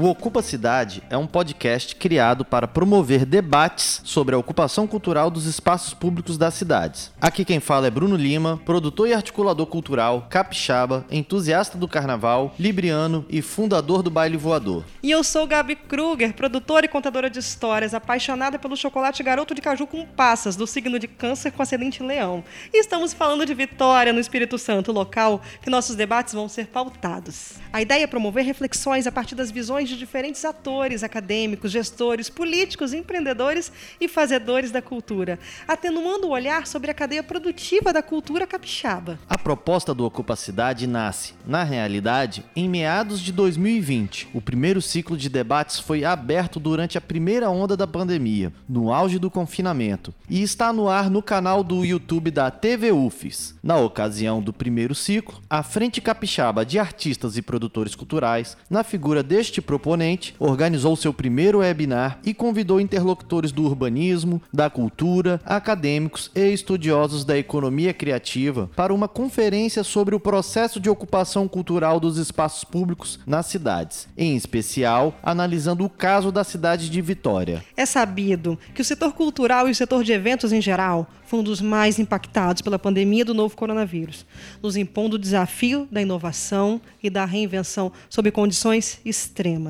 O Ocupa Cidade é um podcast criado para promover debates sobre a ocupação cultural dos espaços públicos das cidades. Aqui quem fala é Bruno Lima, produtor e articulador cultural, capixaba, entusiasta do carnaval, libriano e fundador do Baile Voador. E eu sou Gabi Kruger, produtora e contadora de histórias, apaixonada pelo chocolate garoto de caju com passas, do signo de câncer com ascendente leão. E estamos falando de Vitória, no Espírito Santo, local que nossos debates vão ser pautados. A ideia é promover reflexões a partir das visões de diferentes atores, acadêmicos, gestores, políticos, empreendedores e fazedores da cultura, atenuando o olhar sobre a cadeia produtiva da cultura capixaba. A proposta do Ocupa Cidade nasce, na realidade, em meados de 2020. O primeiro ciclo de debates foi aberto durante a primeira onda da pandemia, no auge do confinamento, e está no ar no canal do YouTube da TV UFES. Na ocasião do primeiro ciclo, a Frente Capixaba de Artistas e Produtores Culturais, na figura deste proponente, organizou seu primeiro webinar e convidou interlocutores do urbanismo, da cultura, acadêmicos e estudiosos da economia criativa para uma conferência sobre o processo de ocupação cultural dos espaços públicos nas cidades, em especial analisando o caso da cidade de Vitória. É sabido que o setor cultural e o setor de eventos em geral foi um dos mais impactados pela pandemia do novo coronavírus, nos impondo o desafio da inovação e da reinvenção sob condições extremas.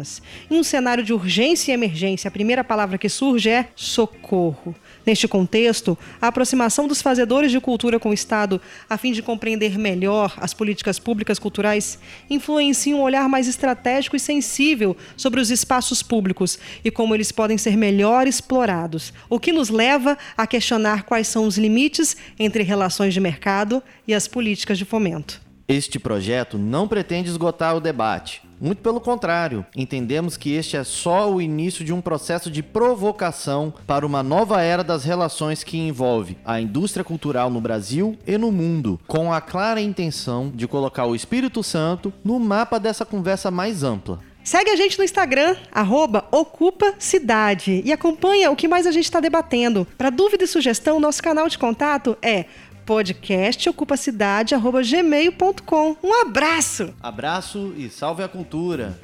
Em um cenário de urgência e emergência, a primeira palavra que surge é socorro. Neste contexto, a aproximação dos fazedores de cultura com o Estado, a fim de compreender melhor as políticas públicas culturais, influencia um olhar mais estratégico e sensível sobre os espaços públicos e como eles podem ser melhor explorados, o que nos leva a questionar quais são os limites entre relações de mercado e as políticas de fomento. Este projeto não pretende esgotar o debate. Muito pelo contrário, entendemos que este é só o início de um processo de provocação para uma nova era das relações que envolve a indústria cultural no Brasil e no mundo, com a clara intenção de colocar o Espírito Santo no mapa dessa conversa mais ampla. Segue a gente no Instagram, arroba Ocupa Cidade, e acompanha o que mais a gente está debatendo. Para dúvida e sugestão, nosso canal de contato é podcastocupacidade.gmail.com. Um abraço! Abraço e salve a cultura!